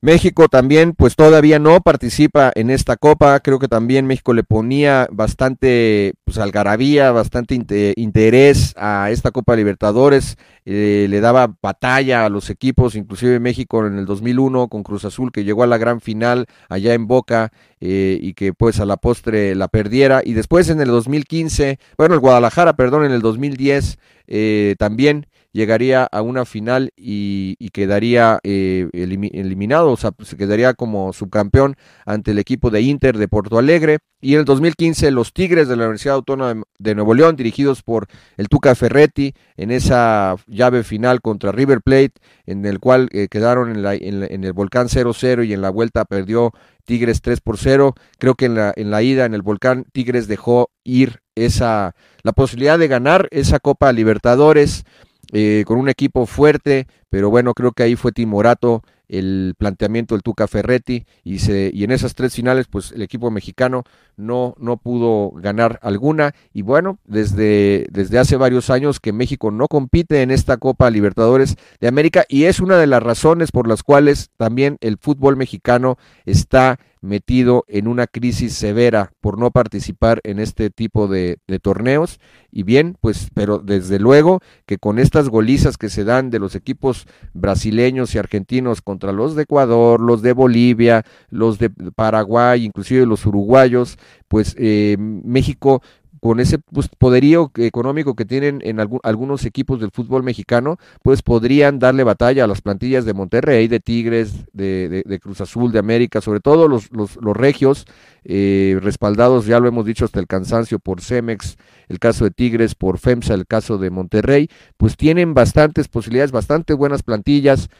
México también, pues todavía no participa en esta copa. Creo que también México le ponía bastante, pues algarabía, bastante interés a esta Copa Libertadores. Eh, le daba batalla a los equipos, inclusive México en el 2001 con Cruz Azul, que llegó a la gran final allá en Boca eh, y que pues a la postre la perdiera. Y después en el 2015, bueno, el Guadalajara, perdón, en el 2010 eh, también llegaría a una final y, quedaría eh, eliminado, o sea, se quedaría como subcampeón ante el equipo de Inter de Porto Alegre. Y en el 2015 los Tigres de la Universidad Autónoma de Nuevo León, dirigidos por el Tuca Ferretti, en esa llave final contra River Plate, en el cual eh, quedaron en, la, en, el Volcán 0-0 y en la vuelta perdió Tigres 3 por 0. Creo que en la, en la ida en el Volcán Tigres dejó ir esa la posibilidad de ganar esa Copa Libertadores. Eh, con un equipo fuerte, pero bueno, creo que ahí fue timorato el planteamiento del Tuca Ferretti y, se, y en esas tres finales pues el equipo mexicano no, no pudo ganar alguna y bueno, desde, desde hace varios años que México no compite en esta Copa Libertadores de América y es una de las razones por las cuales también el fútbol mexicano está metido en una crisis severa por no participar en este tipo de, torneos. Y bien, pues, pero desde luego que con estas golizas que se dan de los equipos brasileños y argentinos contra los de Ecuador, los de Bolivia, los de Paraguay, inclusive los uruguayos, pues eh, México con ese pues, poderío económico que tienen en algunos equipos del fútbol mexicano, pues podrían darle batalla a las plantillas de Monterrey, de Tigres, de, Cruz Azul, de América, sobre todo los, los, regios, eh, respaldados, ya lo hemos dicho hasta el cansancio, por Cemex, el caso de Tigres, por FEMSA, el caso de Monterrey, pues tienen bastantes posibilidades, bastante buenas plantillas,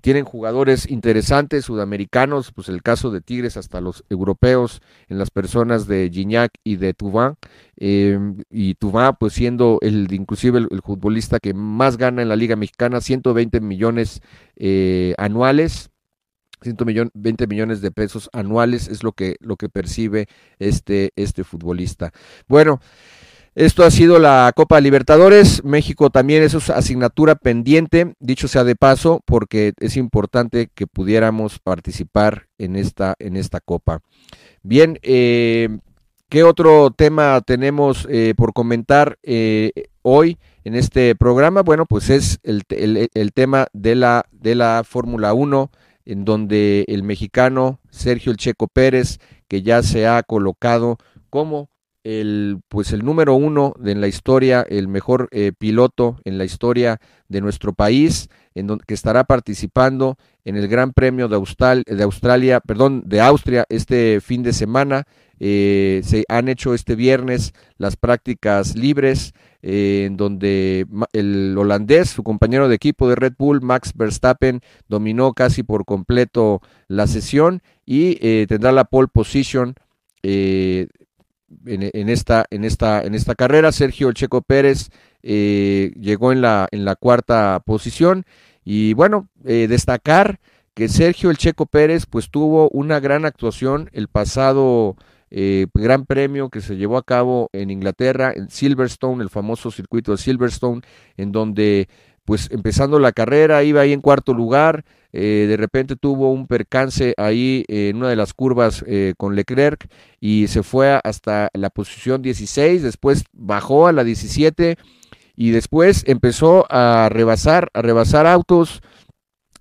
tienen jugadores interesantes sudamericanos, pues el caso de Tigres hasta los europeos, en las personas de Gignac y de Tuván, em, y Tuván pues siendo el inclusive el, futbolista que más gana en la Liga Mexicana, 120 millones eh, anuales, 120 millones de pesos anuales es lo que, lo que percibe este, este futbolista. Bueno, esto ha sido la Copa Libertadores. México también es asignatura pendiente, dicho sea de paso, porque es importante que pudiéramos participar en esta, en esta Copa. Bien, eh, ¿qué otro tema tenemos eh, por comentar eh, hoy en este programa? Bueno, pues es el, el tema de la, de la Fórmula 1, en donde el mexicano Sergio El Checo Pérez, que ya se ha colocado como el pues el número uno en la historia, el mejor eh, piloto en la historia de nuestro país, en donde, que estará participando en el Gran Premio de, de Australia, perdón, de Austria este fin de semana. Eh, se han hecho este viernes las prácticas libres, eh, en donde el holandés, su compañero de equipo de Red Bull, Max Verstappen, dominó casi por completo la sesión y tendrá la pole position en, esta, en, esta, en esta carrera. Sergio Checo Pérez eh, llegó en la, en la cuarta posición. Y bueno, eh, destacar que Sergio el Checo Pérez pues tuvo una gran actuación el pasado eh, Gran Premio que se llevó a cabo en Inglaterra, en Silverstone, el famoso circuito de Silverstone, en donde pues empezando la carrera iba ahí en cuarto lugar, eh, de repente tuvo un percance ahí en una de las curvas eh, con Leclerc y se fue hasta la posición 16, después bajó a la 17 y después empezó a rebasar, a rebasar autos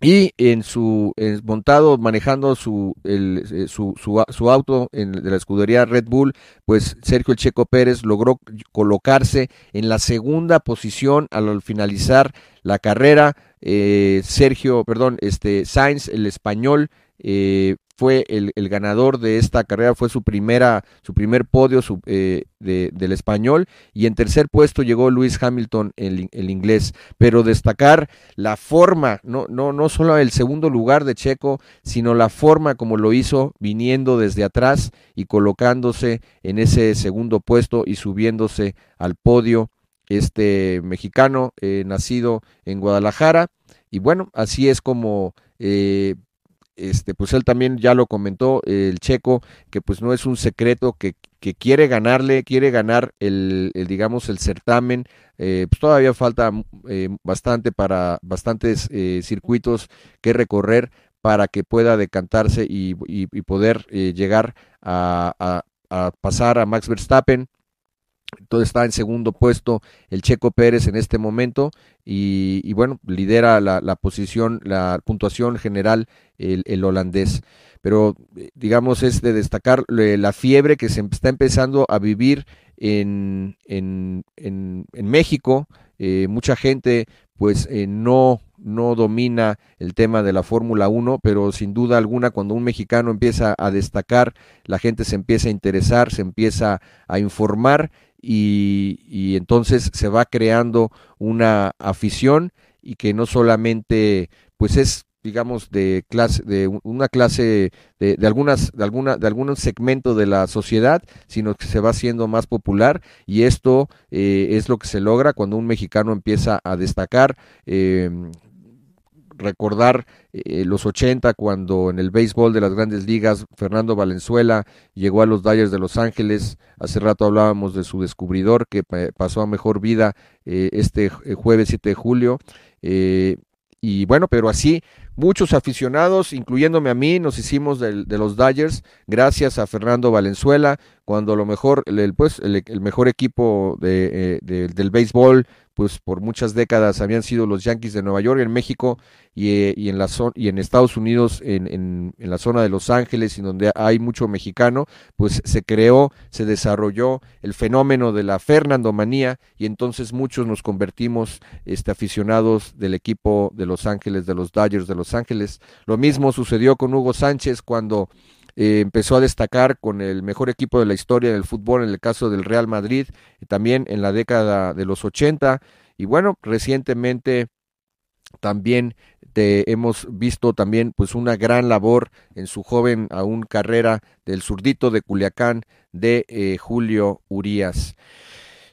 y en su montado manejando su, eh, su, su, auto en, de la escudería Red Bull, pues Sergio Checo Pérez logró colocarse en la segunda posición al finalizar la carrera. Eh, Sergio, perdón, este Sainz, el español, eh, fue el, ganador de esta carrera, fue su primera, su primer podio eh, del español, y en tercer puesto llegó Luis Hamilton, el, el, inglés. Pero destacar la forma, no, no, no solo el segundo lugar de Checo, sino la forma como lo hizo viniendo desde atrás y colocándose en ese segundo puesto y subiéndose al podio este mexicano eh, nacido en Guadalajara y bueno así es como eh, este pues él también ya lo comentó el checo que pues no es un secreto que, que quiere ganarle quiere ganar el, digamos el certamen eh, pues todavía falta bastante para bastantes circuitos que recorrer para que pueda decantarse y, poder llegar a, a pasar a Max Verstappen entonces está en segundo puesto el Checo Pérez en este momento y, bueno, lidera la, posición, la puntuación general el, holandés. Pero digamos es de destacar la fiebre que se está empezando a vivir en, en, en, México. Eh, mucha gente pues eh, no no domina el tema de la Fórmula 1, pero sin duda alguna cuando un mexicano empieza a destacar, la gente se empieza a interesar, se empieza a informar y, entonces se va creando una afición y que no solamente pues es digamos de clase de una clase de, de, algunas de alguna de algún segmento de la sociedad sino que se va haciendo más popular y esto eh, es lo que se logra cuando un mexicano empieza a destacar eh, recordar eh, los 80 cuando en el béisbol de las grandes ligas Fernando Valenzuela llegó a los Dodgers de Los Ángeles. Hace rato hablábamos de su descubridor que pasó a mejor vida eh, este jueves 7 de julio. y bueno, pero así muchos aficionados, incluyéndome a mí, nos hicimos de, los Dodgers gracias a Fernando Valenzuela, cuando lo mejor, el, pues, el, mejor equipo de, del béisbol pues por muchas décadas habían sido los Yankees de Nueva York en México y, eh, y en, la y en Estados Unidos, en, en, en, la zona de Los Ángeles, y donde hay mucho mexicano, pues se creó, se desarrolló el fenómeno de la Fernandomanía y entonces muchos nos convertimos este, aficionados del equipo de Los Ángeles, de los Dodgers de Los Ángeles. Lo mismo sucedió con Hugo Sánchez cuando eh, empezó a destacar con el mejor equipo de la historia del fútbol en el caso del Real Madrid, también en la década de los 80 y bueno, recientemente también hemos visto también pues una gran labor en su joven aún carrera del zurdito de Culiacán de eh, Julio Urías.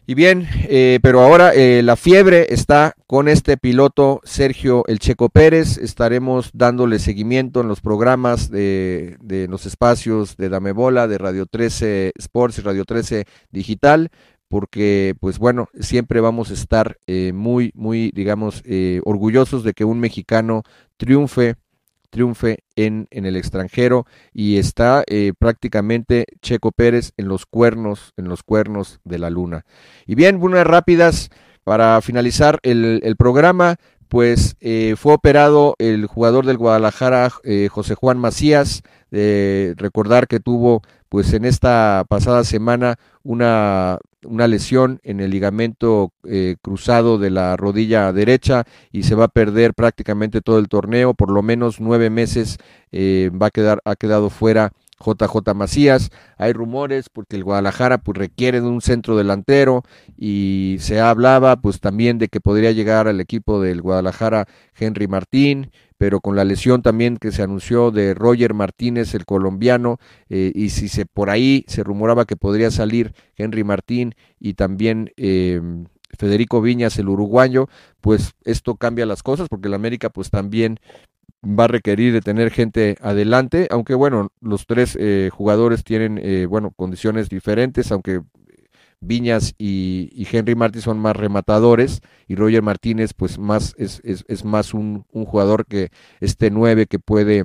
Y bien, eh, pero ahora eh, la fiebre está con este piloto Sergio El Checo Pérez. Estaremos dándole seguimiento en los programas de, de los espacios de Dame Bola, de Radio 13 Sports y Radio 13 Digital, porque pues bueno, siempre vamos a estar eh, muy, muy, digamos, orgullosos de que un mexicano triunfe triunfe en, en el extranjero y está eh, prácticamente Checo Pérez en los cuernos, en los cuernos de la luna. Y bien, unas rápidas para finalizar el, el programa, pues eh, fue operado el jugador del Guadalajara, eh, José Juan Macías, recordar que tuvo pues en esta pasada semana una, una lesión en el ligamento eh, cruzado de la rodilla derecha y se va a perder prácticamente todo el torneo, por lo menos nueve meses eh, va a quedar, ha quedado fuera JJ Macías. Hay rumores porque el Guadalajara pues requiere de un centro delantero y se hablaba pues también de que podría llegar al equipo del Guadalajara Henry Martín pero con la lesión también que se anunció de Roger Martínez, el colombiano, eh, y si se por ahí se rumoraba que podría salir Henry Martín y también eh, Federico Viñas, el uruguayo, pues esto cambia las cosas porque el América pues también va a requerir de tener gente adelante, aunque bueno, los tres eh, jugadores tienen, eh, bueno, condiciones diferentes, aunque Viñas y, Henry Martín son más rematadores y Roger Martínez pues más es, es, más un, jugador que este nueve que puede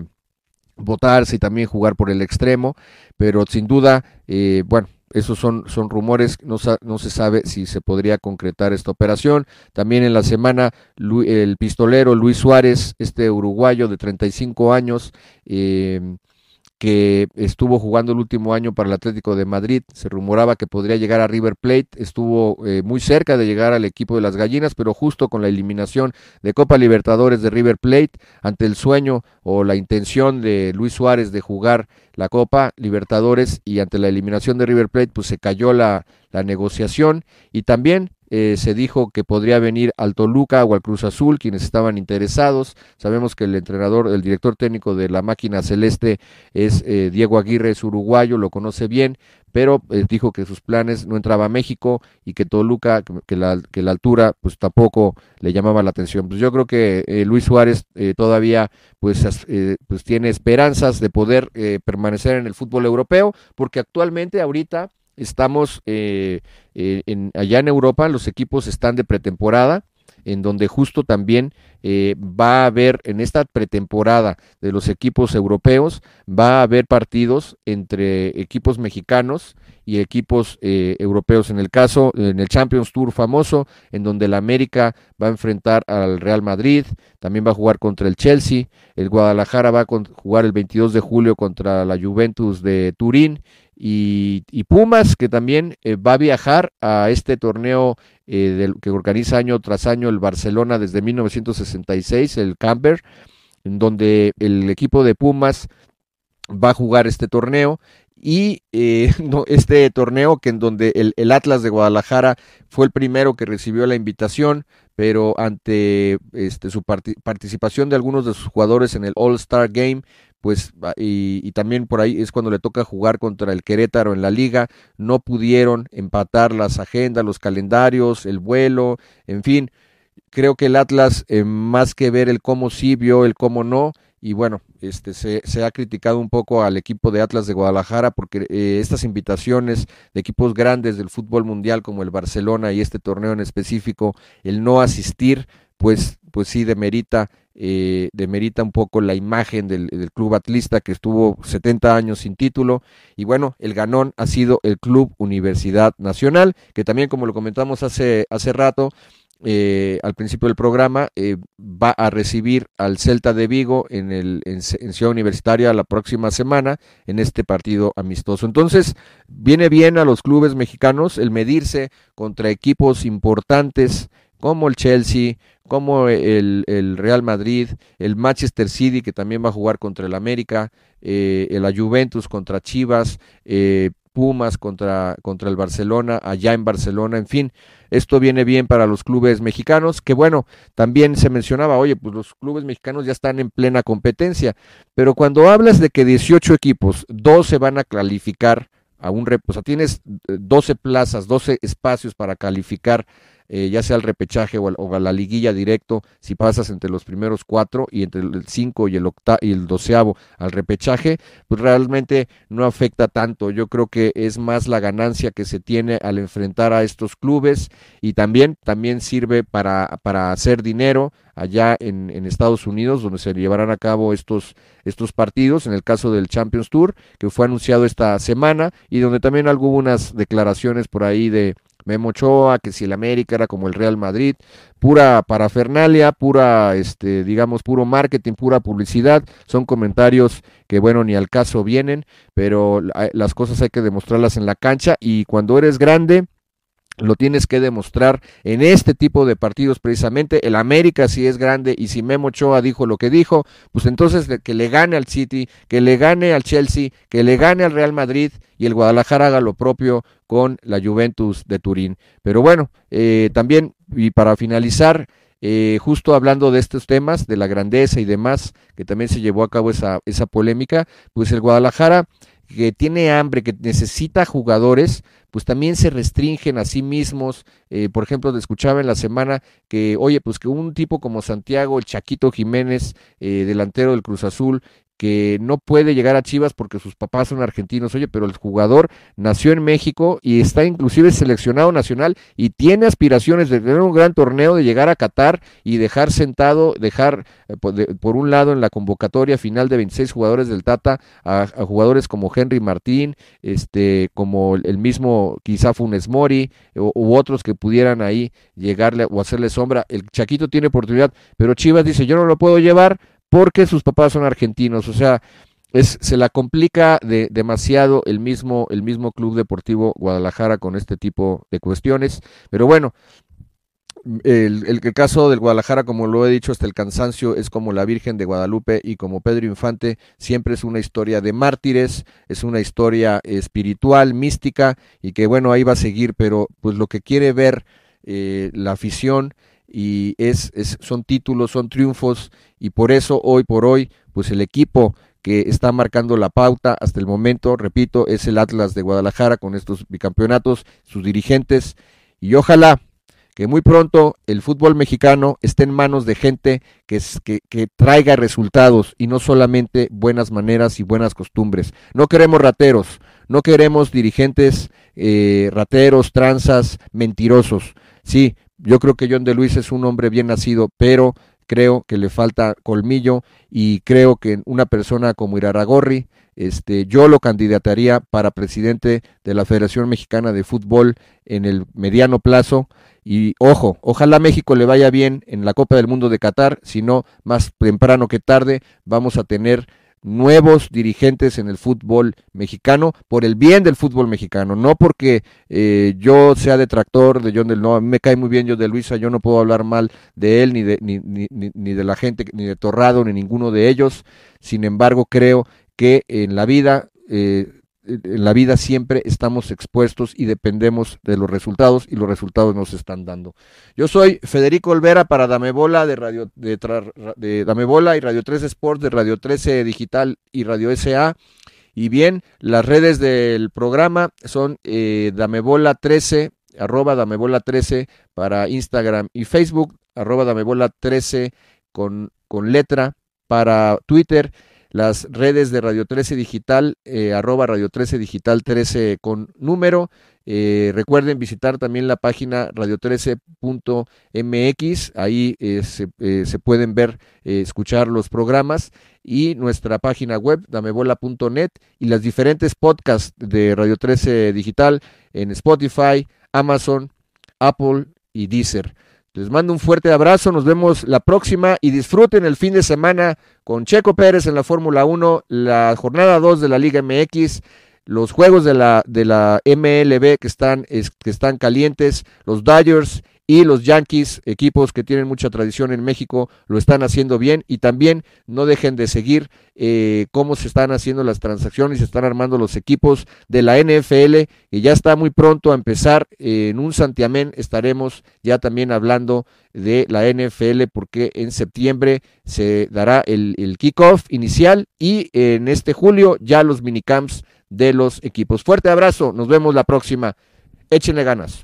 votarse y también jugar por el extremo, pero sin duda, eh, bueno, esos son, son rumores, no, no, se sabe si se podría concretar esta operación. También en la semana el pistolero Luis Suárez, este uruguayo de 35 años, eh, que estuvo jugando el último año para el Atlético de Madrid. Se rumoraba que podría llegar a River Plate. Estuvo eh, muy cerca de llegar al equipo de las Gallinas, pero justo con la eliminación de Copa Libertadores de River Plate, ante el sueño o la intención de Luis Suárez de jugar la Copa Libertadores y ante la eliminación de River Plate, pues se cayó la, la negociación y también eh, se dijo que podría venir al Toluca o al Cruz Azul, quienes estaban interesados. Sabemos que el entrenador, el director técnico de la máquina celeste es eh, Diego Aguirre, es uruguayo, lo conoce bien, pero eh, dijo que sus planes no entraba a México y que Toluca, que la, que la altura pues tampoco le llamaba la atención. Pues yo creo que Luis Suárez todavía pues, pues tiene esperanzas de poder permanecer en el fútbol europeo, porque actualmente ahorita estamos eh, eh, en, allá en Europa, los equipos están de pretemporada, en donde justo también eh, va a haber en esta pretemporada de los equipos europeos, va a haber partidos entre equipos mexicanos y equipos europeos. En el caso, en el Champions Tour famoso, en donde el América va a enfrentar al Real Madrid, también va a jugar contra el Chelsea, el Guadalajara va a jugar el 22 de julio contra la Juventus de Turín y, Pumas, que también eh, va a viajar a este torneo eh, del, que organiza año tras año el Barcelona desde 1966, el Camper, en donde el equipo de Pumas va a jugar este torneo y eh, este torneo que en donde el, el, Atlas de Guadalajara fue el primero que recibió la invitación, pero ante este, su participación de algunos de sus jugadores en el All Star Game, pues y, también por ahí es cuando le toca jugar contra el Querétaro en la liga, no pudieron empatar las agendas, los calendarios, el vuelo, en fin, creo que el Atlas, eh, más que ver el cómo sí, vio el cómo no, y bueno, este se, se, ha criticado un poco al equipo de Atlas de Guadalajara porque eh, estas invitaciones de equipos grandes del fútbol mundial como el Barcelona y este torneo en específico, el no asistir, pues, pues sí demerita, eh, demerita un poco la imagen del, del, club atlista que estuvo 70 años sin título. Y bueno, el ganón ha sido el Club Universidad Nacional, que también como lo comentamos hace, hace rato, eh, al principio del programa, eh, va a recibir al Celta de Vigo en, el, en, Ciudad Universitaria la próxima semana en este partido amistoso. Entonces, viene bien a los clubes mexicanos el medirse contra equipos importantes como el Chelsea, como el, el Real Madrid, el Manchester City, que también va a jugar contra el América, eh, la Juventus contra Chivas, eh, Pumas contra, contra el Barcelona, allá en Barcelona, en fin, esto viene bien para los clubes mexicanos, que bueno, también se mencionaba, oye, pues los clubes mexicanos ya están en plena competencia, pero cuando hablas de que 18 equipos, 12 van a calificar a un, o sea, tienes 12 plazas, 12 espacios para calificar eh, ya sea el repechaje o, el, o, a la liguilla directo, si pasas entre los primeros cuatro y entre el cinco y el octa y el doceavo al repechaje, pues realmente no afecta tanto. Yo creo que es más la ganancia que se tiene al enfrentar a estos clubes y también, también sirve para, para hacer dinero allá en, en, Estados Unidos, donde se llevarán a cabo estos, estos partidos, en el caso del Champions Tour, que fue anunciado esta semana, y donde también hubo unas declaraciones por ahí de, Memo Ochoa, que si el América era como el Real Madrid, pura parafernalia, pura, este, digamos, puro marketing, pura publicidad, son comentarios que, bueno, ni al caso vienen, pero las cosas hay que demostrarlas en la cancha y cuando eres grande, lo tienes que demostrar en este tipo de partidos precisamente. El América si es grande y si Memo Ochoa dijo lo que dijo, pues entonces que le gane al City, que le gane al Chelsea, que le gane al Real Madrid y el Guadalajara haga lo propio con la Juventus de Turín. Pero bueno, eh, también y para finalizar, eh, justo hablando de estos temas, de la grandeza y demás, que también se llevó a cabo esa, esa polémica, pues el Guadalajara que tiene hambre, que necesita jugadores, pues también se restringen a sí mismos. Eh, por ejemplo, escuchaba en la semana que, oye, pues que un tipo como Santiago, el Chaquito Jiménez, eh, delantero del Cruz Azul, que no puede llegar a Chivas porque sus papás son argentinos, oye, pero el jugador nació en México y está inclusive seleccionado nacional y tiene aspiraciones de tener un gran torneo, de llegar a Qatar y dejar sentado, dejar eh, por, un lado en la convocatoria final de 26 jugadores del Tata a, jugadores como Henry Martín, este, como el mismo quizá Funes Mori u, u otros que pudieran ahí llegarle o hacerle sombra. El Chaquito tiene oportunidad, pero Chivas dice, yo no lo puedo llevar porque sus papás son argentinos, o sea, es, se la complica de, demasiado el mismo, el mismo Club Deportivo Guadalajara con este tipo de cuestiones, pero bueno, el, caso del Guadalajara, como lo he dicho hasta el cansancio, es como la Virgen de Guadalupe y como Pedro Infante, siempre es una historia de mártires, es una historia espiritual, mística, y que bueno, ahí va a seguir, pero pues lo que quiere ver eh, la afición y es, es, son títulos, son triunfos y por eso hoy por hoy pues el equipo que está marcando la pauta hasta el momento, repito, es el Atlas de Guadalajara con estos bicampeonatos, sus dirigentes y ojalá que muy pronto el fútbol mexicano esté en manos de gente que, que, traiga resultados y no solamente buenas maneras y buenas costumbres. No queremos rateros, no queremos dirigentes eh, rateros, tranzas, mentirosos. Sí, yo creo que John de Luis es un hombre bien nacido, pero creo que le falta colmillo y creo que una persona como Iraragorri, este, yo lo candidataría para presidente de la Federación Mexicana de Fútbol en el mediano plazo. Y ojo, ojalá México le vaya bien en la Copa del Mundo de Qatar, si no, más temprano que tarde vamos a tener nuevos dirigentes en el fútbol mexicano por el bien del fútbol mexicano, no porque eh, yo sea detractor de John del No, a mí me cae muy bien John de Luisa, yo no puedo hablar mal de él, ni de, ni, ni, ni de la gente, ni de Torrado, ni ninguno de ellos, sin embargo creo que en la vida eh, en la vida siempre estamos expuestos y dependemos de los resultados y los resultados nos están dando. Yo soy Federico Olvera para Dame Bola de Radio de, Dame Bola y Radio 13 Sport de Radio 13 Digital y Radio SA. Y bien, las redes del programa son eh, Dame Bola 13 arroba Damebola 13 para Instagram y Facebook, arroba damebola 13 con, con letra para Twitter las redes de Radio 13 Digital, eh, arroba Radio 13 Digital 13 con número. Eh, recuerden visitar también la página radio13.mx, ahí eh, se, se, pueden ver, escuchar los programas y nuestra página web, damebola.net y las diferentes podcasts de Radio 13 Digital en Spotify, Amazon, Apple y Deezer. Les mando un fuerte abrazo, nos vemos la próxima y disfruten el fin de semana con Checo Pérez en la Fórmula 1, la jornada 2 de la Liga MX, los juegos de la, de la MLB que están, que están calientes, los Dodgers y los Yankees, equipos que tienen mucha tradición en México, lo están haciendo bien y también no dejen de seguir eh, cómo se están haciendo las transacciones, se están armando los equipos de la NFL, y ya está muy pronto a empezar. en un santiamén estaremos ya también hablando de la NFL porque en septiembre se dará el, el kickoff inicial y en este julio ya los minicamps de los equipos. Fuerte abrazo, nos vemos la próxima. Échenle ganas.